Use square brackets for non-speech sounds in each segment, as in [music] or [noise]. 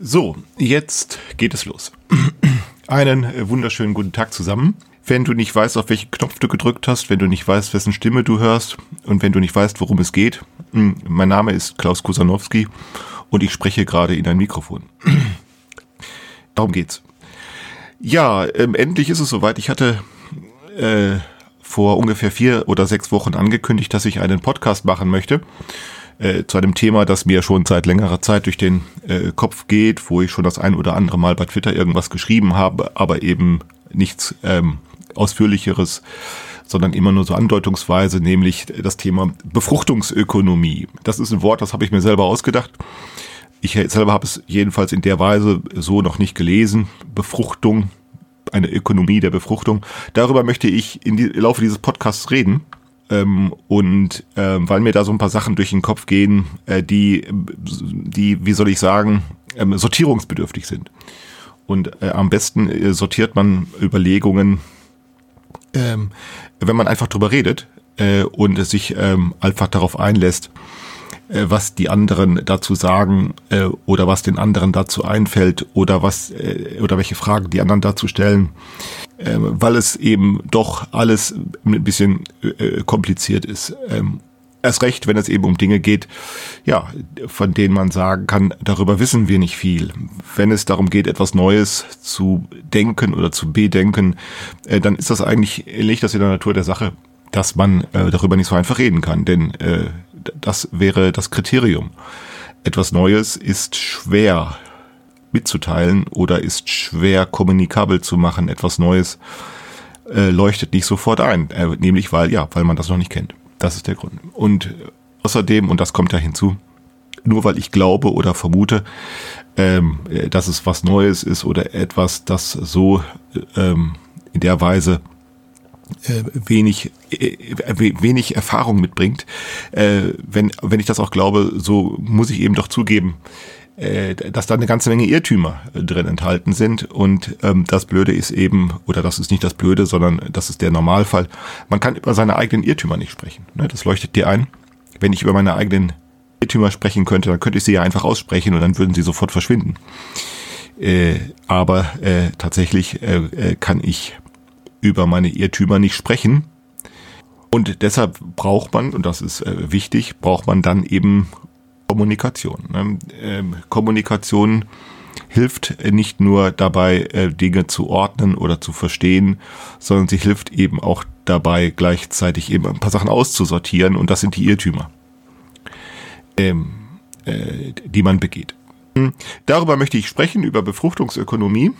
So, jetzt geht es los. [clears throat] Einen äh, wunderschönen guten Tag zusammen. Wenn du nicht weißt, auf welchen Knopf du gedrückt hast, wenn du nicht weißt, wessen Stimme du hörst und wenn du nicht weißt, worum es geht, hm, mein Name ist Klaus Kusanowski und ich spreche gerade in ein Mikrofon. [clears throat] Darum geht's. Ja, ähm, endlich ist es soweit. Ich hatte äh, vor ungefähr vier oder sechs Wochen angekündigt, dass ich einen Podcast machen möchte äh, zu einem Thema, das mir schon seit längerer Zeit durch den äh, Kopf geht, wo ich schon das ein oder andere Mal bei Twitter irgendwas geschrieben habe, aber eben nichts ähm, ausführlicheres, sondern immer nur so andeutungsweise, nämlich das Thema Befruchtungsökonomie. Das ist ein Wort, das habe ich mir selber ausgedacht. Ich selber habe es jedenfalls in der Weise so noch nicht gelesen. Befruchtung, eine Ökonomie der Befruchtung. Darüber möchte ich im Laufe dieses Podcasts reden. Ähm, und ähm, weil mir da so ein paar Sachen durch den Kopf gehen, äh, die, die, wie soll ich sagen, ähm, sortierungsbedürftig sind. Und äh, am besten äh, sortiert man Überlegungen, ähm, wenn man einfach drüber redet äh, und sich ähm, einfach darauf einlässt, äh, was die anderen dazu sagen äh, oder was den anderen dazu einfällt oder was äh, oder welche Fragen die anderen dazu stellen, äh, weil es eben doch alles ein bisschen äh, kompliziert ist. Ähm, erst recht, wenn es eben um Dinge geht, ja, von denen man sagen kann, darüber wissen wir nicht viel. Wenn es darum geht, etwas Neues zu denken oder zu bedenken, äh, dann ist das eigentlich, liegt das in der Natur der Sache, dass man äh, darüber nicht so einfach reden kann, denn äh, das wäre das Kriterium. Etwas Neues ist schwer mitzuteilen oder ist schwer kommunikabel zu machen. Etwas Neues äh, leuchtet nicht sofort ein, äh, nämlich weil ja, weil man das noch nicht kennt. Das ist der Grund. Und außerdem, und das kommt ja hinzu, nur weil ich glaube oder vermute, ähm, dass es was Neues ist oder etwas, das so ähm, in der Weise äh, wenig äh, wenig Erfahrung mitbringt. Äh, wenn wenn ich das auch glaube, so muss ich eben doch zugeben, äh, dass da eine ganze Menge Irrtümer drin enthalten sind. Und ähm, das Blöde ist eben, oder das ist nicht das Blöde, sondern das ist der Normalfall. Man kann über seine eigenen Irrtümer nicht sprechen. Ne? Das leuchtet dir ein. Wenn ich über meine eigenen Irrtümer sprechen könnte, dann könnte ich sie ja einfach aussprechen und dann würden sie sofort verschwinden. Äh, aber äh, tatsächlich äh, äh kann ich über meine Irrtümer nicht sprechen. Und deshalb braucht man, und das ist äh, wichtig, braucht man dann eben Kommunikation. Ne? Ähm, Kommunikation hilft nicht nur dabei, äh, Dinge zu ordnen oder zu verstehen, sondern sie hilft eben auch dabei, gleichzeitig eben ein paar Sachen auszusortieren und das sind die Irrtümer, ähm, äh, die man begeht. Darüber möchte ich sprechen, über Befruchtungsökonomie,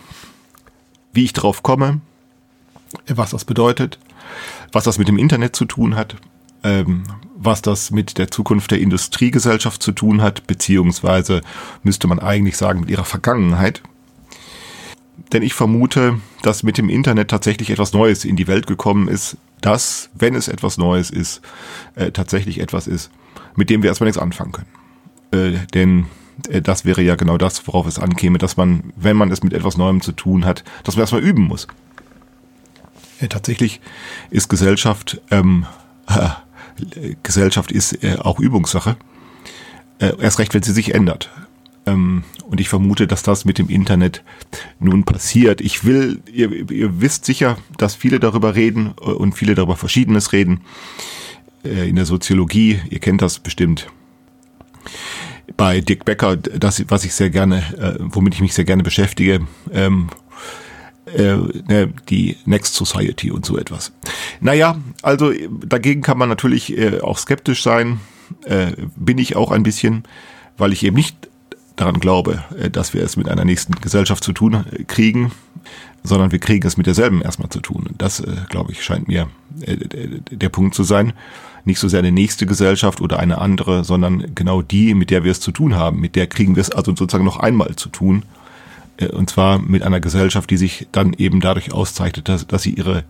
wie ich drauf komme, was das bedeutet, was das mit dem Internet zu tun hat, ähm, was das mit der Zukunft der Industriegesellschaft zu tun hat, beziehungsweise müsste man eigentlich sagen mit ihrer Vergangenheit. Denn ich vermute, dass mit dem Internet tatsächlich etwas Neues in die Welt gekommen ist, das, wenn es etwas Neues ist, äh, tatsächlich etwas ist, mit dem wir erstmal nichts anfangen können. Äh, denn äh, das wäre ja genau das, worauf es ankäme, dass man, wenn man es mit etwas Neuem zu tun hat, dass man erstmal üben muss. Äh, tatsächlich ist Gesellschaft ähm, [laughs] Gesellschaft ist äh, auch Übungssache. Äh, erst recht, wenn sie sich ändert. Ähm, und ich vermute, dass das mit dem Internet nun passiert. Ich will, ihr, ihr wisst sicher, dass viele darüber reden äh, und viele darüber Verschiedenes reden. Äh, in der Soziologie, ihr kennt das bestimmt. Bei Dick Becker, das, was ich sehr gerne, äh, womit ich mich sehr gerne beschäftige, ähm, äh, ne, die Next Society und so etwas. Naja, also dagegen kann man natürlich äh, auch skeptisch sein, äh, bin ich auch ein bisschen, weil ich eben nicht daran glaube, äh, dass wir es mit einer nächsten Gesellschaft zu tun äh, kriegen, sondern wir kriegen es mit derselben erstmal zu tun. Und das, äh, glaube ich, scheint mir äh, der Punkt zu sein. Nicht so sehr eine nächste Gesellschaft oder eine andere, sondern genau die, mit der wir es zu tun haben. Mit der kriegen wir es also sozusagen noch einmal zu tun äh, und zwar mit einer Gesellschaft, die sich dann eben dadurch auszeichnet, dass, dass sie ihre,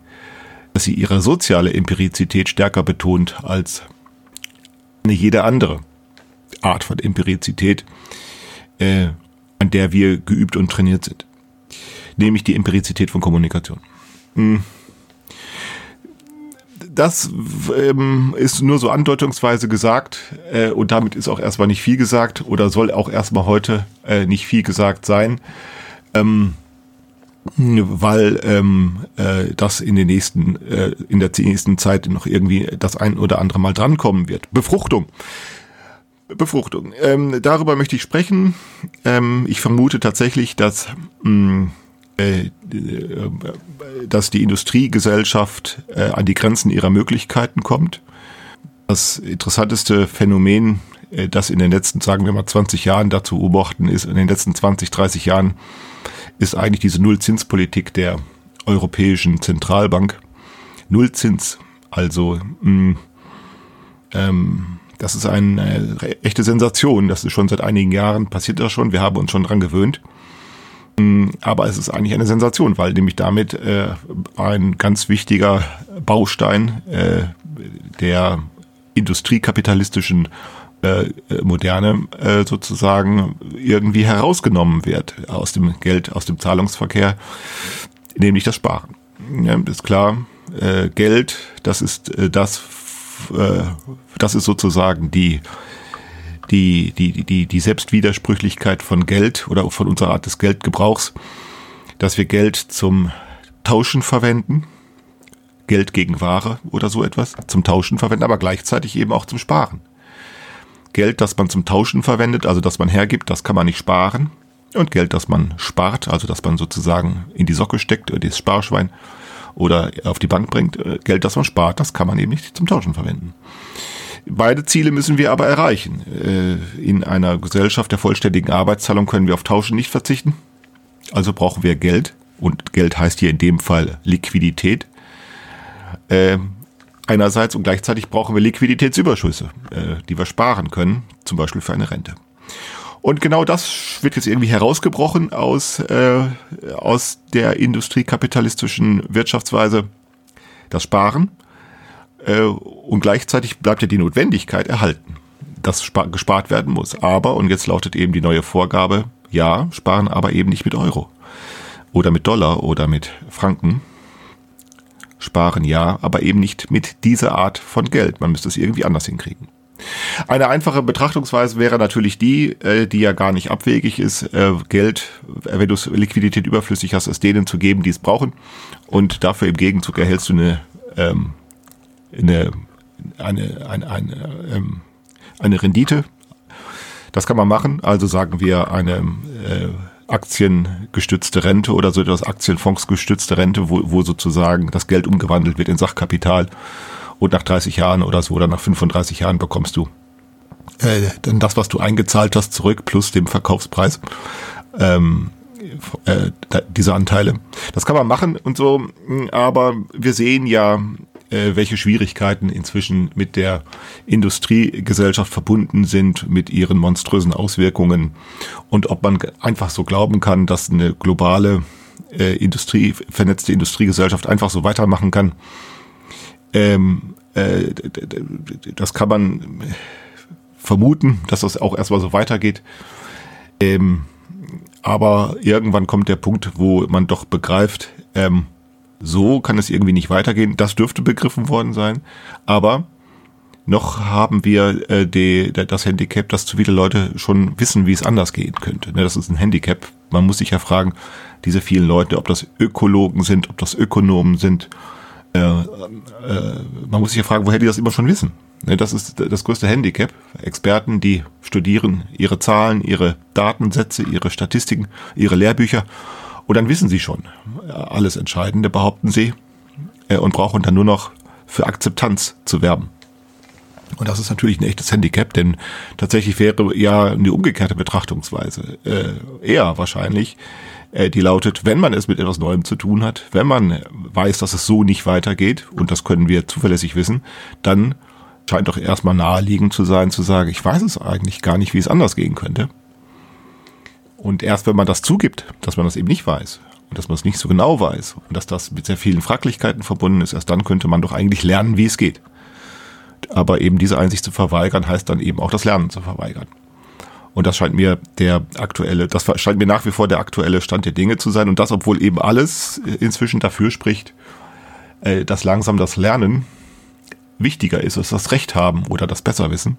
dass sie ihre soziale Empirizität stärker betont als eine jede andere Art von Empirizität, äh, an der wir geübt und trainiert sind. Nämlich die Empirizität von Kommunikation. Hm. das ähm, ist nur so andeutungsweise gesagt äh, und damit ist auch erstmal nicht viel gesagt oder soll auch erstmal heute äh, nicht viel gesagt sein, ähm, weil ähm, äh, das in den nächsten äh, in der nächsten Zeit noch irgendwie das ein oder andere Mal drankommen wird. Befruchtung. Befruchtung. Ähm, darüber möchte ich sprechen. Ähm, ich vermute tatsächlich, dass mh, mm, äh, dass die Industriegesellschaft äh, an die Grenzen ihrer Möglichkeiten kommt. Das interessanteste Phänomen, äh, das in den letzten, sagen wir mal, 20 Jahren dazu beobachten ist, in den letzten 20, 30 Jahren, ist eigentlich diese Nullzinspolitik der Europäischen Zentralbank. Nullzins, also mh, ähm, das ist eine echte Sensation. Das ist schon seit einigen Jahren passiert das schon. Wir haben uns schon dran gewöhnt. Aber es ist eigentlich eine Sensation, weil nämlich damit äh, ein ganz wichtiger Baustein äh, der industriekapitalistischen äh, Moderne äh, sozusagen irgendwie herausgenommen wird aus dem Geld, aus dem Zahlungsverkehr, nämlich das Sparen. Ja, ist klar, äh, Geld, das ist äh, das, äh, das ist sozusagen die die, die, die, die Selbstwidersprüchlichkeit von Geld oder von unserer Art des Geldgebrauchs, dass wir Geld zum Tauschen verwenden, Geld gegen Ware oder so etwas, zum Tauschen verwenden, aber gleichzeitig eben auch zum Sparen. Geld, das man zum Tauschen verwendet, also das man hergibt, das kann man nicht sparen. Und Geld, das man spart, also das man sozusagen in die Socke steckt, das Sparschwein oder auf die Bank bringt, äh, Geld, das man spart, das kann man eben nicht zum Tauschen verwenden. Beide Ziele müssen wir aber erreichen. Äh, in einer Gesellschaft der vollständigen Arbeitsteilung können wir auf Tauschen nicht verzichten. Also brauchen wir Geld. Und Geld heißt hier in dem Fall Liquidität. Äh, einerseits und gleichzeitig brauchen wir Liquiditätsüberschüsse, äh, die wir sparen können, zum Beispiel für eine Rente. Und genau das wird jetzt irgendwie herausgebrochen aus, äh, aus der industriekapitalistischen Wirtschaftsweise, das Sparen. Äh, und gleichzeitig bleibt ja die Notwendigkeit erhalten, dass gespart werden muss. Aber, und jetzt lautet eben die neue Vorgabe, ja, sparen aber eben nicht mit Euro oder mit Dollar oder mit Franken. Sparen ja, aber eben nicht mit dieser Art von Geld. Man müsste es irgendwie anders hinkriegen. Eine einfache Betrachtungsweise wäre natürlich die, äh, die ja gar nicht abwegig ist, äh, Geld, wenn du Liquidität überflüssig hast, es denen zu geben, die es brauchen. Und dafür im Gegenzug erhältst du eine ähm, eine, eine, eine, eine, ähm, eine Rendite. Das kann man machen. Also sagen wir eine äh, aktiengestützte Rente oder so etwas Aktienfondsgestützte Rente, wo, wo sozusagen das Geld umgewandelt wird in Sachkapital und nach 30 Jahren oder so oder nach 35 Jahren bekommst du äh, dann das, was du eingezahlt hast, zurück plus dem Verkaufspreis. Ähm, äh, diese Anteile. Das kann man machen und so, aber wir sehen ja äh, welche Schwierigkeiten inzwischen mit der Industriegesellschaft verbunden sind, mit ihren monströsen Auswirkungen und ob man einfach so glauben kann, dass eine globale äh, Industrie, vernetzte Industriegesellschaft einfach so weitermachen kann. Ähm, äh, das kann man vermuten, dass das auch erstmal so weitergeht. Ähm, aber irgendwann kommt der Punkt, wo man doch begreift, ähm, so kann es irgendwie nicht weitergehen. Das dürfte begriffen worden sein. Aber noch haben wir äh, die, das Handicap, dass zu viele Leute schon wissen, wie es anders gehen könnte. Ne, das ist ein Handicap. Man muss sich ja fragen, diese vielen Leute, ob das Ökologen sind, ob das Ökonomen sind. Äh, äh, man muss sich ja fragen, woher die das immer schon wissen. Ne, das ist das größte Handicap. Experten, die studieren ihre Zahlen, ihre Datensätze, ihre Statistiken, ihre Lehrbücher und dann wissen sie schon alles Entscheidende, behaupten sie, äh, und brauchen dann nur noch für Akzeptanz zu werben. Und das ist natürlich ein echtes Handicap, denn tatsächlich wäre ja eine umgekehrte Betrachtungsweise äh, eher wahrscheinlich, äh, die lautet, wenn man es mit etwas Neuem zu tun hat, wenn man weiß, dass es so nicht weitergeht, und das können wir zuverlässig wissen, dann scheint doch erstmal naheliegend zu sein, zu sagen, ich weiß es eigentlich gar nicht, wie es anders gehen könnte. Und erst wenn man das zugibt, dass man das eben nicht weiß und dass man es nicht so genau weiß und dass das mit sehr vielen Fraglichkeiten verbunden ist, erst dann könnte man doch eigentlich lernen, wie es geht. Aber eben diese Einsicht zu verweigern, heißt dann eben auch das Lernen zu verweigern. Und das scheint mir der aktuelle, das scheint mir nach wie vor der aktuelle Stand der Dinge zu sein. Und das, obwohl eben alles inzwischen dafür spricht, äh, dass langsam das Lernen wichtiger ist als das Recht haben oder das Besserwissen.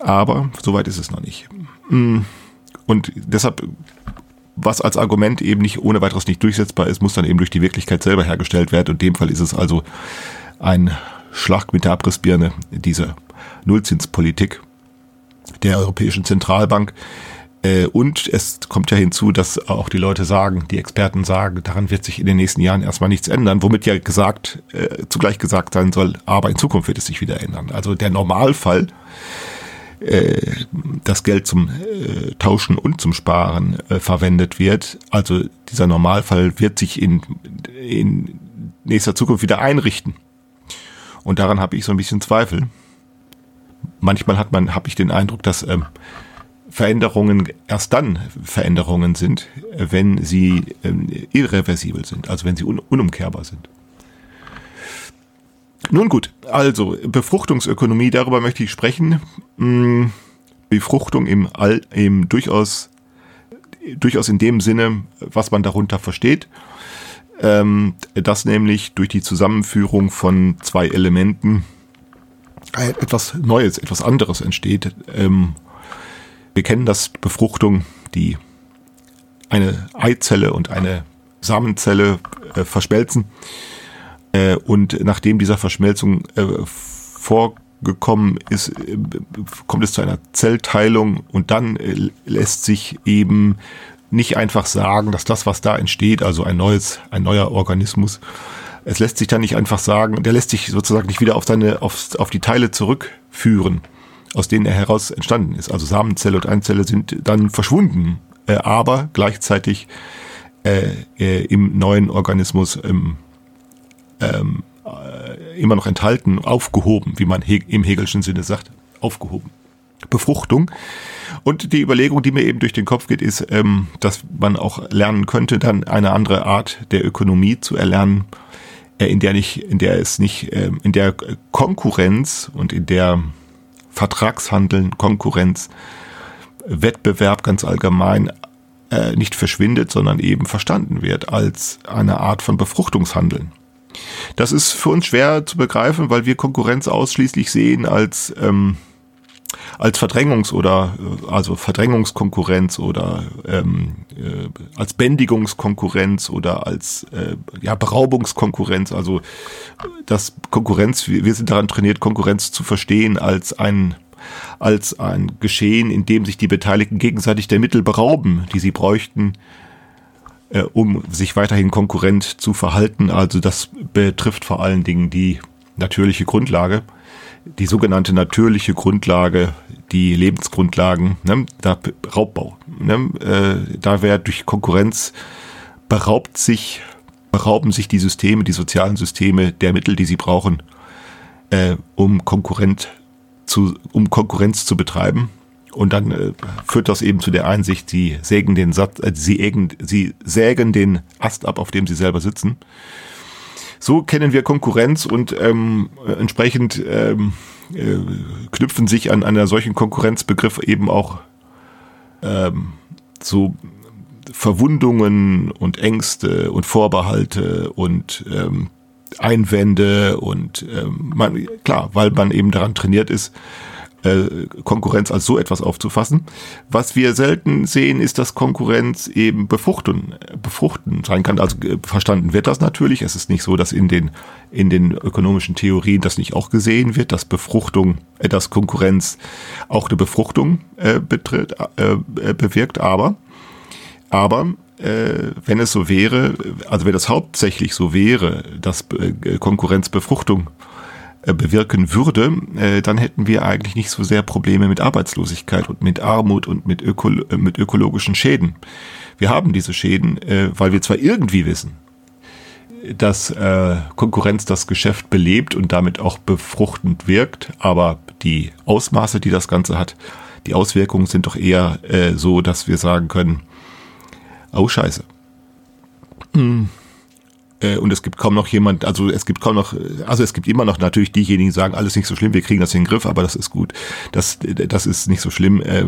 Aber soweit ist es noch nicht. Mm. Und deshalb, was als Argument eben nicht ohne weiteres nicht durchsetzbar ist, muss dann eben durch die Wirklichkeit selber hergestellt werden. Und in dem Fall ist es also ein Schlag mit der Abrissbirne, diese Nullzinspolitik der Europäischen Zentralbank. Äh, und es kommt ja hinzu, dass auch die Leute sagen, die Experten sagen, daran wird sich in den nächsten Jahren erstmal nichts ändern, womit ja gesagt, äh, zugleich gesagt sein soll, aber in Zukunft wird es sich wieder ändern. Also der Normalfall das Geld zum äh, Tauschen und zum Sparen äh, verwendet wird. Also dieser Normalfall wird sich in, in nächster Zukunft wieder einrichten. Und daran habe ich so ein bisschen Zweifel. Manchmal hat man, habe ich den Eindruck, dass ähm, Veränderungen erst dann Veränderungen sind, wenn sie ähm, irreversibel sind, also wenn sie un unumkehrbar sind. Nun gut, also Befruchtungsökonomie, darüber möchte ich sprechen. Hm, Befruchtung im, All, im durchaus, durchaus in dem Sinne, was man darunter versteht. Ähm, dass nämlich durch die Zusammenführung von zwei Elementen etwas Neues, etwas anderes entsteht. Ähm, wir kennen das Befruchtung, die eine Eizelle und eine Samenzelle äh, verschmelzen äh, und nachdem dieser Verschmelzung äh, vorgekommen ist, äh, kommt es zu einer Zellteilung und dann äh, lässt sich eben nicht einfach sagen, dass das, was da entsteht, also ein neues, ein neuer Organismus, es lässt sich dann nicht einfach sagen, der lässt sich sozusagen nicht wieder auf seine, auf, auf die Teile zurückführen, aus denen er heraus entstanden ist. Also Samenzelle und Einzelle sind dann verschwunden, äh, aber gleichzeitig äh, im neuen Organismus ähm, ähm, äh, immer noch enthalten, aufgehoben, wie man he im Hegelschen Sinne sagt, aufgehoben. Befruchtung. Und die Überlegung, die mir eben durch den Kopf geht, ist, ähm, dass man auch lernen könnte, dann eine andere Art der Ökonomie zu erlernen, äh, in der nicht, in der es nicht, äh, in der Konkurrenz und in der Vertragshandeln, Konkurrenz, Wettbewerb ganz allgemein äh, nicht verschwindet, sondern eben verstanden wird als eine Art von Befruchtungshandeln. Das ist für uns schwer zu begreifen, weil wir Konkurrenz ausschließlich sehen als ähm, als Verdrängungs- oder äh, also Verdrängungskonkurrenz oder ähm, äh, als Bändigungskonkurrenz oder als äh, ja, Beraubungskonkurrenz. Also das Konkurrenz, wir, sind daran trainiert, Konkurrenz zu verstehen als ein als ein Geschehen, in dem sich die Beteiligten gegenseitig der Mittel berauben, die sie bräuchten, äh, um sich weiterhin konkurrent zu verhalten. Also das betrifft vor allen Dingen die natürliche Grundlage, die sogenannte natürliche Grundlage, die Lebensgrundlagen, ne, da Raubbau. Ne, äh, da wäre durch Konkurrenz beraubt sich, berauben sich die Systeme, die sozialen Systeme der Mittel, die sie brauchen, äh, um Konkurrent zu, um Konkurrenz zu betreiben. Und dann äh, führt das eben zu der Einsicht, sie sägen den Satz, äh, sie, ägen, sie sägen den Ast ab, auf dem sie selber sitzen. So kennen wir Konkurrenz und ähm, entsprechend ähm, äh, knüpfen sich an einer solchen Konkurrenzbegriff eben auch ähm, so Verwundungen und Ängste und Vorbehalte und ähm, Einwände und ähm, man, klar, weil man eben daran trainiert ist, äh, Konkurrenz als so etwas aufzufassen. Was wir selten sehen, ist, dass Konkurrenz eben befruchten, befruchten sein kann. Also äh, verstanden wird das natürlich. Es ist nicht so, dass in den, in den ökonomischen Theorien das nicht auch gesehen wird, dass Befruchtung, äh, dass Konkurrenz auch eine Befruchtung äh, betritt, äh, bewirkt. Aber, aber wenn es so wäre, also wenn das hauptsächlich so wäre, dass Konkurrenz Befruchtung äh, bewirken würde, äh, dann hätten wir eigentlich nicht so sehr Probleme mit Arbeitslosigkeit und mit Armut und mit, öko äh, mit ökologischen Schäden. Wir haben diese Schäden, weil wir zwar irgendwie wissen, dass Konkurrenz das Geschäft belebt und damit auch befruchtend wirkt, aber die Ausmaße, die das Ganze hat, die Auswirkungen sind doch eher so, dass wir sagen können, oh scheiße. Hm Äh, und es gibt kaum noch jemand, also es gibt kaum noch, also es gibt immer noch natürlich diejenigen, die sagen, alles nicht so schlimm, wir kriegen das in den Griff, aber das ist gut. Das, das ist nicht so schlimm. Äh,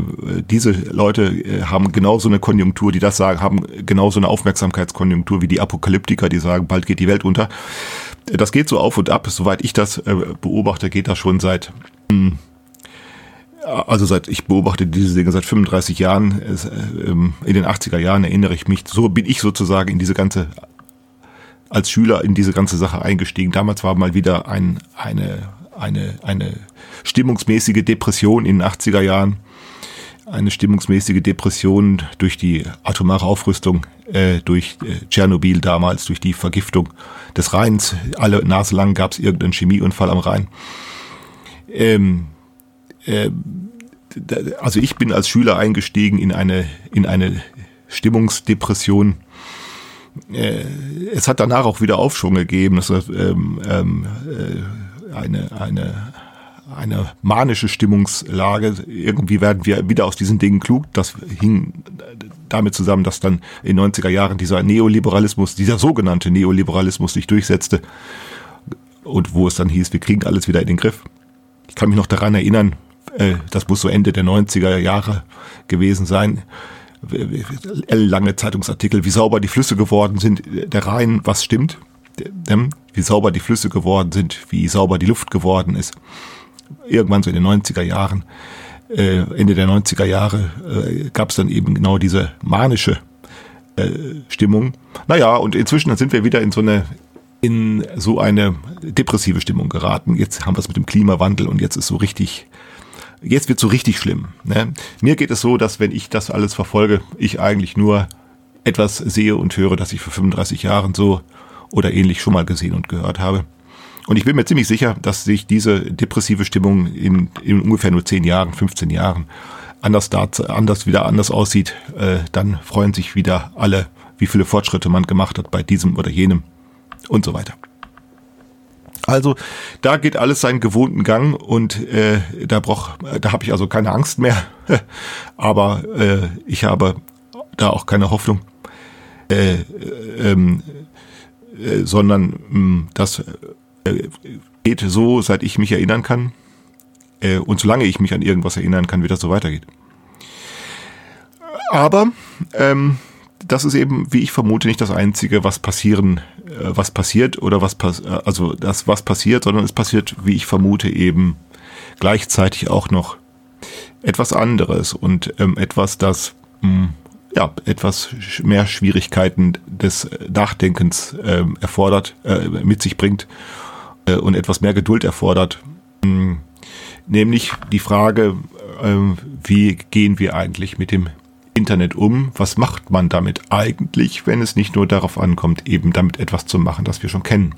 diese Leute äh, haben genauso eine Konjunktur, die das sagen, haben genauso eine Aufmerksamkeitskonjunktur wie die Apokalyptiker, die sagen, bald geht die Welt unter. Das geht so auf und ab. Soweit ich das beobachte, geht das schon seit hm, also seit ich beobachte diese Dinge seit 35 Jahren, ähm, in den 80er Jahren erinnere ich mich, so bin ich sozusagen in diese ganze als Schüler in diese ganze Sache eingestiegen. Damals war mal wieder ein, eine, eine, eine stimmungsmäßige Depression in den 80er Jahren. Eine stimmungsmäßige Depression durch die atomare Aufrüstung, äh, durch äh, Tschernobyl damals, durch die Vergiftung des Rheins. Alle Nase lang gab es irgendeinen Chemieunfall am Rhein. Ähm, äh, also ich bin als Schüler eingestiegen in eine, in eine Stimmungsdepression, äh, es hat danach auch wieder Aufschwung gegeben. Das ist, ähm, ähm, äh, eine, eine, eine manische Stimmungslage. Irgendwie werden wir wieder aus diesen Dingen klug. Das hing damit zusammen, dass dann in den 90er Jahren dieser Neoliberalismus, dieser sogenannte Neoliberalismus sich durchsetzte und wo es dann hieß, wir kriegen alles wieder in den Griff. Ich kann mich noch daran erinnern, äh, das muss so Ende der 90er Jahre gewesen sein, lange Zeitungsartikel, wie sauber die Flüsse geworden sind, der Rhein, was stimmt, wie sauber die Flüsse geworden sind, wie sauber die Luft geworden ist. Irgendwann so in den 90er Jahren, äh, Ende der 90er Jahre, äh, gab es dann eben genau diese manische äh, Stimmung. Naja, und inzwischen sind wir wieder in so eine in so eine depressive Stimmung geraten. Jetzt haben wir es mit dem Klimawandel und jetzt ist so richtig jetzt wird so richtig schlimm. Ne? Mir geht es so, dass wenn ich das alles verfolge, ich eigentlich nur etwas sehe und höre, das ich vor 35 Jahren so oder ähnlich schon mal gesehen und gehört habe. Und ich bin mir ziemlich sicher, dass sich diese depressive Stimmung in, in ungefähr nur 10 Jahren, 15 Jahren anders, da, anders wieder anders aussieht. Äh, dann freuen sich wieder alle, wie viele Fortschritte man gemacht hat bei diesem oder jenem und so weiter. Also da geht alles seinen gewohnten Gang und äh, da brauch, da habe ich also keine Angst mehr, [laughs] aber äh, ich habe da auch keine Hoffnung, äh, ähm, äh, sondern mh, hm, das äh, geht so, seit ich mich erinnern kann äh, und solange ich mich an irgendwas erinnern kann, wie das so weitergeht. Aber ähm, das ist eben, wie ich vermute, nicht das Einzige, was passieren, äh, was passiert oder was pass äh, also das, was passiert, sondern es passiert, wie ich vermute, eben gleichzeitig auch noch etwas anderes und ähm, etwas, das mh, hm, ja etwas mehr Schwierigkeiten des Nachdenkens äh, erfordert, äh, mit sich bringt äh, und etwas mehr Geduld erfordert. Mh, hm, nämlich die Frage, äh, wie gehen wir eigentlich mit dem Internet um? Was macht man damit eigentlich, wenn es nicht nur darauf ankommt, eben damit etwas zu machen, das wir schon kennen,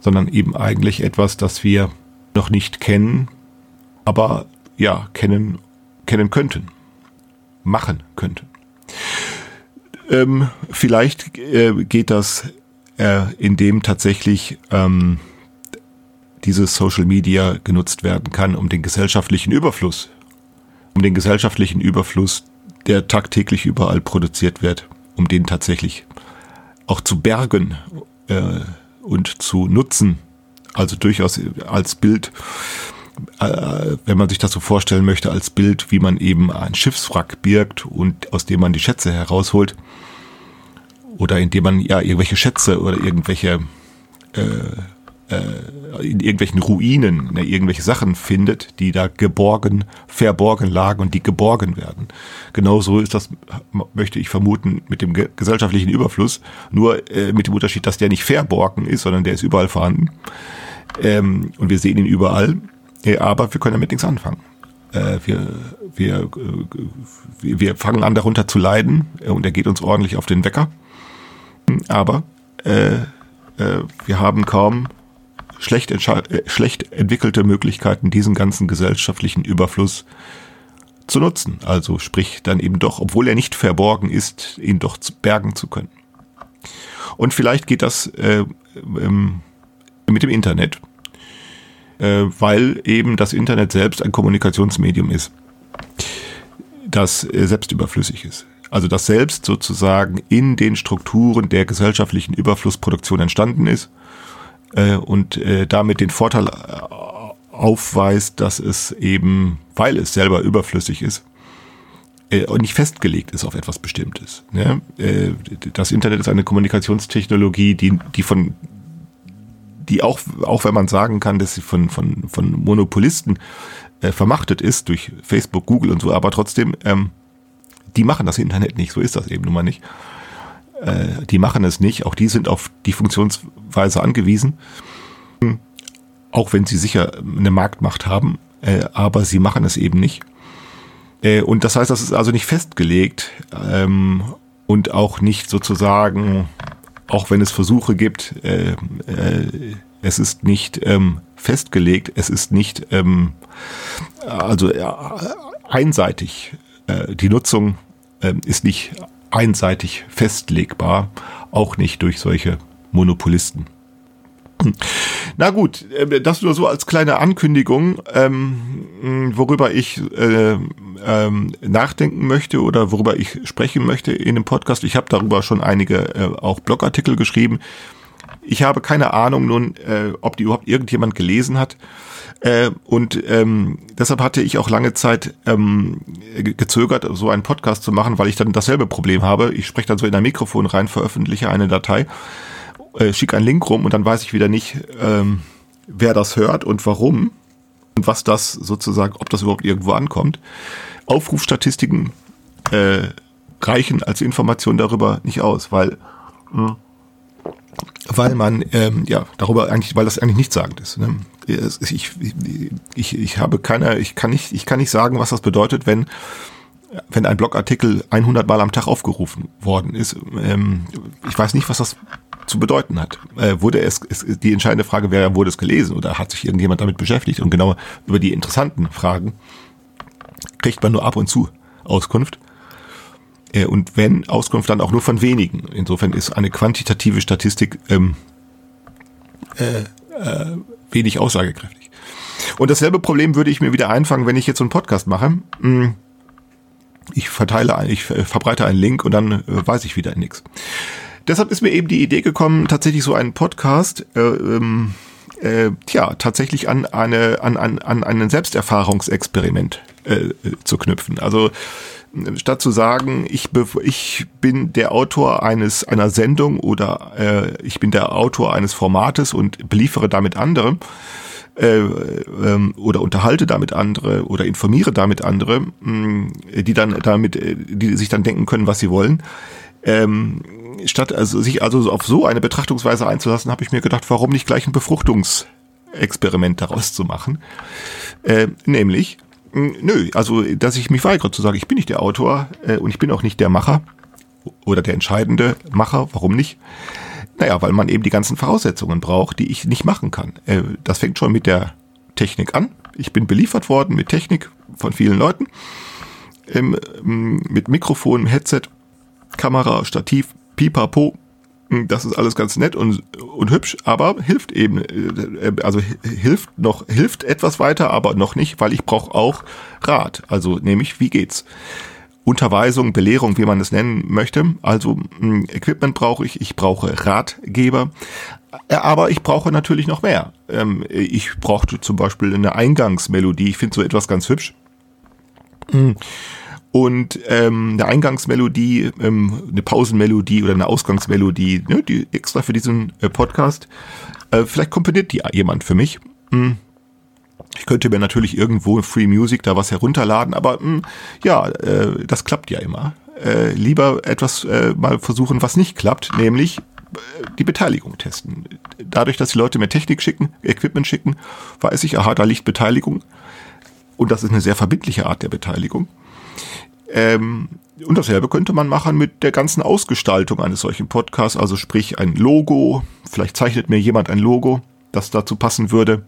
sondern eben eigentlich etwas, das wir noch nicht kennen, aber ja, kennen, kennen könnten, machen könnten. Ähm, vielleicht äh, geht das, äh, indem tatsächlich ähm, dieses Social Media genutzt werden kann, um den gesellschaftlichen Überfluss, um den gesellschaftlichen Überfluss der tagtäglich überall produziert wird, um den tatsächlich auch zu bergen äh, und zu nutzen. Also durchaus als Bild, äh, wenn man sich das so vorstellen möchte, als Bild, wie man eben ein Schiffswrack birgt und aus dem man die Schätze herausholt. Oder indem man ja irgendwelche Schätze oder irgendwelche äh, in irgendwelchen Ruinen ne, irgendwelche Sachen findet, die da geborgen, verborgen lagen und die geborgen werden. Genauso ist das, möchte ich vermuten, mit dem gesellschaftlichen Überfluss, nur äh, mit dem Unterschied, dass der nicht verborgen ist, sondern der ist überall vorhanden. Ähm, und wir sehen ihn überall, äh, aber wir können damit nichts anfangen. Äh, wir, wir, äh, wir fangen an darunter zu leiden äh, und er geht uns ordentlich auf den Wecker. Aber äh, wir haben kaum schlecht, äh, schlecht entwickelte Möglichkeiten, diesen ganzen gesellschaftlichen Überfluss zu nutzen. Also sprich dann eben doch, obwohl er nicht verborgen ist, ihn doch bergen zu können. Und vielleicht geht das äh, ähm, mit dem Internet, äh, weil eben das Internet selbst ein Kommunikationsmedium ist, das äh, selbst überflüssig ist. Also das selbst sozusagen in den Strukturen der gesellschaftlichen Überflussproduktion entstanden ist äh, und äh, damit den Vorteil äh, aufweist, dass es eben, weil es selber überflüssig ist, äh, nicht festgelegt ist auf etwas Bestimmtes. Ne? Äh, das Internet ist eine Kommunikationstechnologie, die, die von die auch, auch wenn man sagen kann, dass sie von, von, von Monopolisten äh, vermachtet ist durch Facebook, Google und so, aber trotzdem, ähm, die machen das Internet nicht, so ist das eben nun mal nicht. Äh, die machen es nicht, auch die sind auf die Funktionsweise angewiesen, auch wenn sie sicher eine Marktmacht haben, äh, aber sie machen es eben nicht. Äh, und das heißt, das ist also nicht festgelegt ähm, und auch nicht sozusagen, auch wenn es Versuche gibt, äh, äh, es ist nicht ähm, festgelegt, es ist nicht ähm, also äh, einseitig. Die Nutzung äh, ist nicht einseitig festlegbar, auch nicht durch solche Monopolisten. [clears throat] Na gut, äh, das nur so als kleine Ankündigung, ähm, worüber ich äh, ähm, nachdenken möchte oder worüber ich sprechen möchte in dem Podcast. Ich habe darüber schon einige äh, auch Blogartikel geschrieben. Ich habe keine Ahnung nun, äh, ob die überhaupt irgendjemand gelesen hat. Äh, und ähm, deshalb hatte ich auch lange Zeit ähm, gezögert, so einen Podcast zu machen, weil ich dann dasselbe Problem habe. Ich spreche dann so in ein Mikrofon rein, veröffentliche eine Datei äh, schicke einen Link rum und dann weiß ich wieder nicht, ähm, wer das hört und warum und was das sozusagen, ob das überhaupt irgendwo ankommt. Aufrufstatistiken äh, reichen als Information darüber nicht aus, weil mh, weil man ähm, ja darüber eigentlich, weil das eigentlich nichtssagend ist. Ne? Ich, ich, ich habe keine, ich kann nicht, ich kann nicht sagen, was das bedeutet, wenn wenn ein Blogartikel 100 Mal am Tag aufgerufen worden ist. Ähm, ich weiß nicht, was das zu bedeuten hat. Äh, wurde es, es, die entscheidende Frage wäre, wurde es gelesen oder hat sich irgendjemand damit beschäftigt? Und genau über die interessanten Fragen kriegt man nur ab und zu Auskunft. Äh, und wenn Auskunft, dann auch nur von wenigen. Insofern ist eine quantitative Statistik ähm, äh, äh, wenig aussagekräftig. Und dasselbe Problem würde ich mir wieder einfangen, wenn ich jetzt so einen Podcast mache. Hm, ich verteile, ich verbreite einen Link und dann äh, weiß ich wieder nichts. Deshalb ist mir eben die Idee gekommen, tatsächlich so einen Podcast, äh, ähm, äh, tja, tatsächlich an eine an, an, an ein Selbsterfahrungsexperiment äh, zu knüpfen. Also statt zu sagen, ich, ich bin der Autor eines einer Sendung oder äh, ich bin der Autor eines Formates und beliefere damit andere äh, ähm, oder unterhalte damit andere oder informiere damit andere, mh, die dann damit, äh, die sich dann denken können, was sie wollen. Ähm, statt also sich also auf so eine Betrachtungsweise einzulassen, habe ich mir gedacht, warum nicht gleich ein Befruchtungsexperiment daraus zu machen? Äh, nämlich, nö, also dass ich mich weigere zu sagen, ich bin nicht der Autor äh, und ich bin auch nicht der Macher oder der entscheidende Macher, warum nicht? Naja, weil man eben die ganzen Voraussetzungen braucht, die ich nicht machen kann. Äh, das fängt schon mit der Technik an. Ich bin beliefert worden mit Technik von vielen Leuten. Ähm, mit Mikrofon, Headset, Kamera, Stativ, pipapo, hm, das ist alles ganz nett und, und hübsch, aber hilft eben, äh, also hilft noch, hilft etwas weiter, aber noch nicht, weil ich brauche auch Rat. Also nämlich, wie geht's? Unterweisung, Belehrung, wie man es nennen möchte. Also hm, Equipment brauche ich, ich brauche Ratgeber, äh, aber ich brauche natürlich noch mehr. Ähm, ich brauchte zum Beispiel eine Eingangsmelodie. Ich finde so etwas ganz hübsch. Und ähm, eine Eingangsmelodie, ähm, eine Pausenmelodie oder eine Ausgangsmelodie, ne, die extra für diesen äh, Podcast. Äh, vielleicht komponiert die jemand für mich. Hm. Ich könnte mir natürlich irgendwo Free Music da was herunterladen, aber mh, hm, ja, äh, das klappt ja immer. Äh, lieber etwas äh, mal versuchen, was nicht klappt, nämlich äh, die Beteiligung testen. Dadurch, dass die Leute mir Technik schicken, Equipment schicken, weiß ich, aha, da liegt Beteiligung. Und das ist eine sehr verbindliche Art der Beteiligung. Ähm, und dasselbe könnte man machen mit der ganzen Ausgestaltung eines solchen Podcasts, also sprich ein Logo, vielleicht zeichnet mir jemand ein Logo, das dazu passen würde.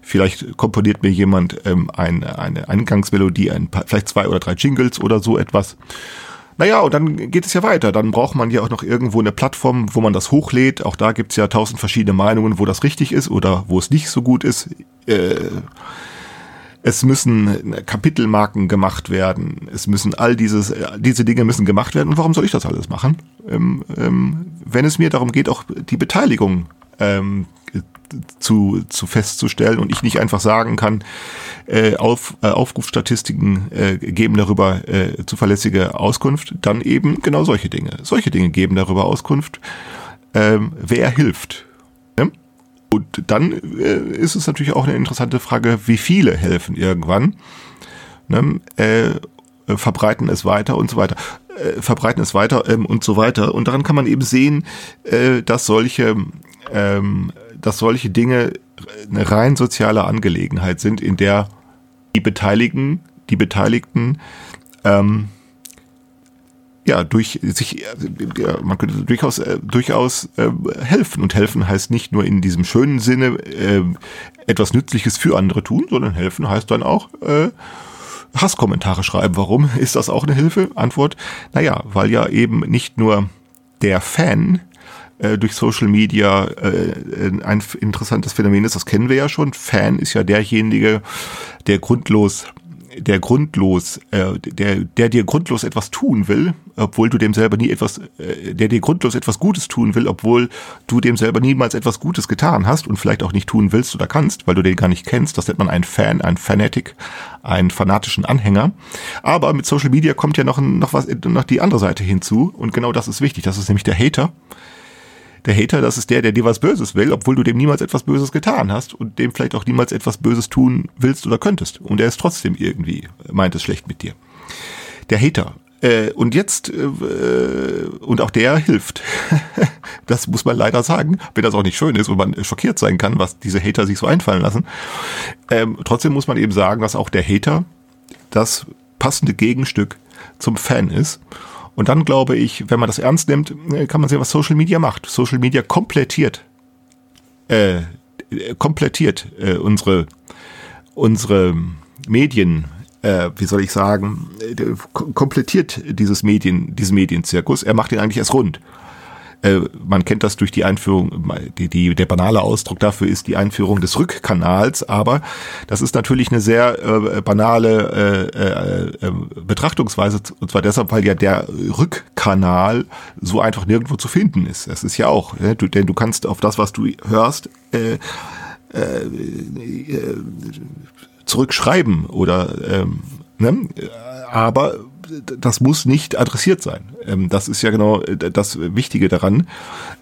Vielleicht komponiert mir jemand ähm, eine, eine Eingangsmelodie, ein paar, vielleicht zwei oder drei Jingles oder so etwas. Naja, und dann geht es ja weiter. Dann braucht man ja auch noch irgendwo eine Plattform, wo man das hochlädt. Auch da gibt's ja tausend verschiedene Meinungen, wo das richtig ist oder wo es nicht so gut ist. Äh, es müssen Kapitelmarken gemacht werden, es müssen all dieses, diese Dinge müssen gemacht werden. Und warum soll ich das alles machen? Ähm, ähm, wenn es mir darum geht, auch die Beteiligung ähm, zu, zu festzustellen und ich nicht einfach sagen kann, äh, auf, äh, Aufrufstatistiken äh, geben darüber äh, zuverlässige Auskunft, dann eben genau solche Dinge. Solche Dinge geben darüber Auskunft, ähm, wer hilft. Und dann äh, ist es natürlich auch eine interessante Frage, wie viele helfen irgendwann, ne? äh, verbreiten es weiter und so weiter äh, verbreiten es weiter ähm, und so weiter. Und daran kann man eben sehen, äh, dass solche ähm, dass solche Dinge eine rein soziale Angelegenheit sind, in der die Beteiligten, die Beteiligten ähm, ja, durch sich, ja, man könnte durchaus, äh, durchaus äh, helfen. Und helfen heißt nicht nur in diesem schönen Sinne äh, etwas Nützliches für andere tun, sondern helfen heißt dann auch äh, Hasskommentare schreiben. Warum ist das auch eine Hilfe? Antwort, naja, weil ja eben nicht nur der Fan äh, durch Social Media äh, ein interessantes Phänomen ist. Das kennen wir ja schon. Fan ist ja derjenige, der grundlos der grundlos, äh, der, der dir grundlos etwas tun will, obwohl du dem selber nie etwas, äh, der dir grundlos etwas Gutes tun will, obwohl du dem selber niemals etwas Gutes getan hast und vielleicht auch nicht tun willst oder kannst, weil du den gar nicht kennst. Das nennt man einen Fan, einen Fanatic, einen fanatischen Anhänger. Aber mit Social Media kommt ja noch, noch was, noch die andere Seite hinzu und genau das ist wichtig. Das ist nämlich der Hater der Hater, das ist der, der dir was Böses will, obwohl du dem niemals etwas Böses getan hast und dem vielleicht auch niemals etwas Böses tun willst oder könntest. Und er ist trotzdem irgendwie, meint es schlecht mit dir. Der Hater. Äh, und jetzt, äh, und auch der hilft. [laughs] das muss man leider sagen, wenn das auch nicht schön ist und man schockiert sein kann, was diese Hater sich so einfallen lassen. Ähm, trotzdem muss man eben sagen, dass auch der Hater das passende Gegenstück zum Fan ist. Und dann glaube ich, wenn man das ernst nimmt, äh, kann man sehen, was Social Media macht. Social Media komplettiert, äh, komplettiert äh, unsere, unsere Medien, äh, wie soll ich sagen, äh, komplettiert dieses Medien, diesen Medienzirkus. Er macht ihn eigentlich erst rund. Äh, man kennt das durch die Einführung, die, die, der banale Ausdruck dafür ist die Einführung des Rückkanals, aber das ist natürlich eine sehr äh, banale äh, äh, äh, Betrachtungsweise, und zwar deshalb, weil ja der Rückkanal so einfach nirgendwo zu finden ist. Das ist ja auch, ne? du, denn du kannst auf das, was du hörst, äh, äh, zurückschreiben oder ähm, ne? aber das muss nicht adressiert sein. Ähm, das ist ja genau äh, das Wichtige daran,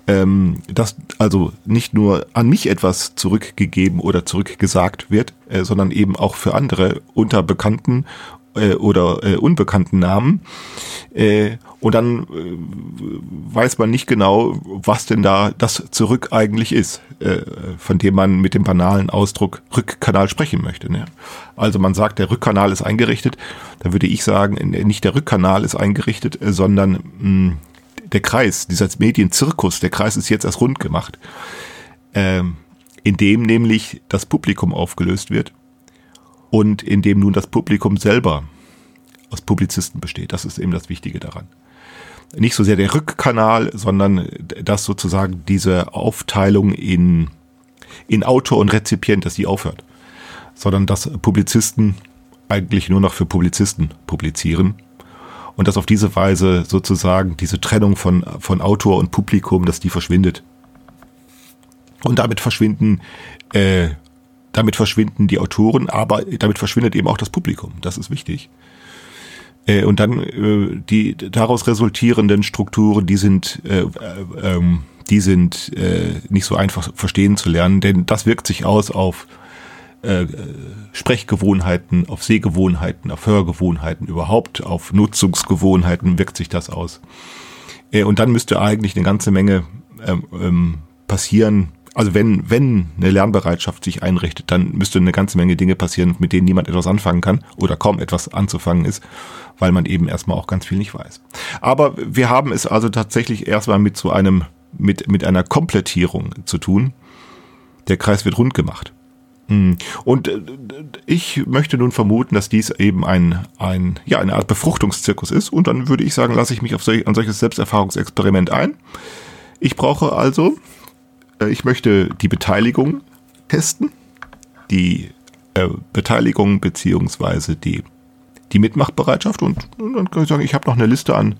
ähm, dass also nicht nur an mich etwas zurückgegeben oder zurückgesagt wird, äh, sondern eben auch für andere unter bekannten äh, oder äh, unbekannten Namen. Äh, und dann äh, weiß man nicht genau, was denn da das Zurück eigentlich ist, äh, von dem man mit dem banalen Ausdruck Rückkanal sprechen möchte. Ne? Also man sagt, der Rückkanal ist eingerichtet, dann würde ich sagen, nicht der Rückkanal ist eingerichtet, äh, sondern mh, hm, der Kreis, dieser Medienzirkus, der Kreis ist jetzt erst rund gemacht, ähm, in dem nämlich das Publikum aufgelöst wird und in dem nun das Publikum selber aus Publizisten besteht. Das ist eben das Wichtige daran. Nicht so sehr der Rückkanal, sondern dass sozusagen diese Aufteilung in, in Autor und Rezipient, dass die aufhört. Sondern dass Publizisten eigentlich nur noch für Publizisten publizieren. Und dass auf diese Weise sozusagen diese Trennung von, von Autor und Publikum, dass die verschwindet. Und damit verschwinden äh, damit verschwinden die Autoren, aber damit verschwindet eben auch das Publikum. Das ist wichtig. Äh, und dann äh, die daraus resultierenden Strukturen, die sind, äh, ähm, die sind äh, nicht so einfach verstehen zu lernen, denn das wirkt sich aus auf äh, Sprechgewohnheiten, auf Sehgewohnheiten, auf Hörgewohnheiten überhaupt, auf Nutzungsgewohnheiten wirkt sich das aus. Äh, und dann müsste eigentlich eine ganze Menge ähm, ähm, passieren, also wenn, wenn eine Lernbereitschaft sich einrichtet, dann müsste eine ganze Menge Dinge passieren, mit denen niemand etwas anfangen kann oder kaum etwas anzufangen ist, weil man eben erstmal auch ganz viel nicht weiß. Aber wir haben es also tatsächlich erstmal mit so einem, mit, mit einer Komplettierung zu tun. Der Kreis wird rund gemacht. Hm. Und äh, ich möchte nun vermuten, dass dies eben ein, ein, ja, eine Art Befruchtungszirkus ist. Und dann würde ich sagen, lasse ich mich auf solch, an solches Selbsterfahrungsexperiment ein. Ich brauche also ich möchte die Beteiligung testen, die äh, Beteiligung beziehungsweise die, die Mitmachbereitschaft und, und dann kann ich sagen, ich habe noch eine Liste an,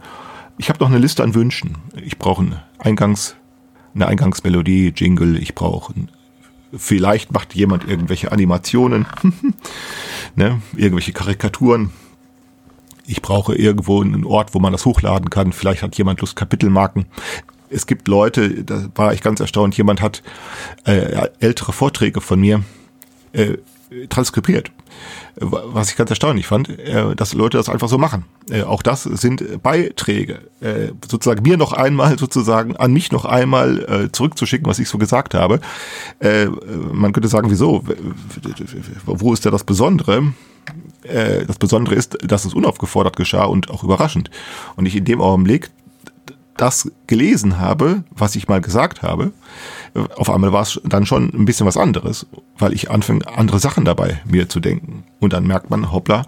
ich habe noch eine Liste an Wünschen. Ich brauche einen Eingangs, eine Eingangsmelodie, Jingle, ich brauche vielleicht macht jemand irgendwelche Animationen, [laughs] ne, irgendwelche Karikaturen. Ich brauche irgendwo einen Ort, wo man das hochladen kann. Vielleicht hat jemand Lust, Kapitelmarken. Es gibt Leute, da war ich ganz erstaunt, jemand hat äh, ältere Vorträge von mir äh, transkribiert. Was ich ganz erstaunlich fand, äh, dass Leute das einfach so machen. Äh, auch das sind Beiträge. Äh, sozusagen mir noch einmal, sozusagen an mich noch einmal zurückzuschicken, was ich so gesagt habe. Man könnte sagen, wieso? Wo ist da das Besondere? Das Besondere ist, dass es unaufgefordert geschah und auch überraschend. Und ich in dem Augenblick das gelesen habe, was ich mal gesagt habe, auf einmal war es dann schon ein bisschen was anderes, weil ich anfange, andere Sachen dabei mir zu denken. Und dann merkt man, hoppla,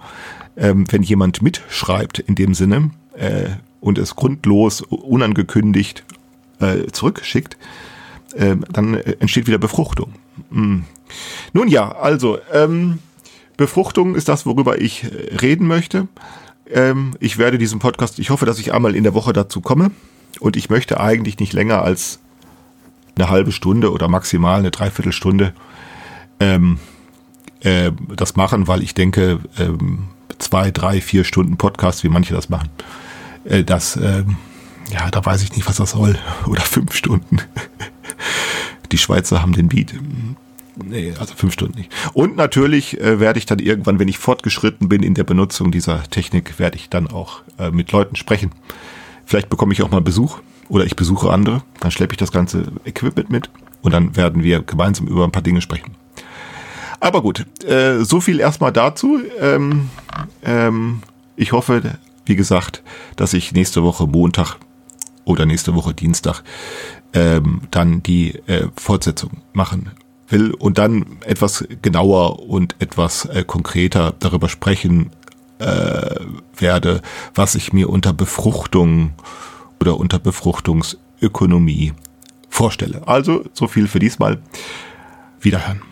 ähm, wenn jemand mitschreibt in dem Sinne äh, und es grundlos, unangekündigt äh, zurückschickt, äh, dann entsteht wieder Befruchtung. Hm. Nun ja, also ähm, Befruchtung ist das, worüber ich äh, reden möchte. Ähm, ich werde diesen Podcast, ich hoffe, dass ich einmal in der Woche dazu komme. Und ich möchte eigentlich nicht länger als eine halbe Stunde oder maximal eine Dreiviertelstunde ähm, äh, das machen, weil ich denke, ähm, zwei, drei, vier Stunden Podcast, wie manche das machen, äh, das, ähm, ja, da weiß ich nicht, was das soll. [laughs] Oder fünf Stunden. [laughs] Die Schweizer haben den Beat. Nee, also fünf Stunden nicht. Und natürlich äh, werde ich dann irgendwann, wenn ich fortgeschritten bin in der Benutzung dieser Technik, werde ich dann auch äh, mit Leuten sprechen. Vielleicht bekomme ich auch mal Besuch oder ich besuche andere. Dann schleppe ich das ganze Equipment mit und dann werden wir gemeinsam über ein paar Dinge sprechen. Aber gut, äh, so viel erstmal dazu. Ähm, ähm, ich hoffe, wie gesagt, dass ich nächste Woche Montag oder nächste Woche Dienstag ähm, dann die äh, Fortsetzung machen will und dann etwas genauer und etwas äh, konkreter darüber sprechen äh, werde, was ich mir unter Befruchtung oder unter Befruchtungsökonomie vorstelle. Also so viel für diesmal. Wiederhören.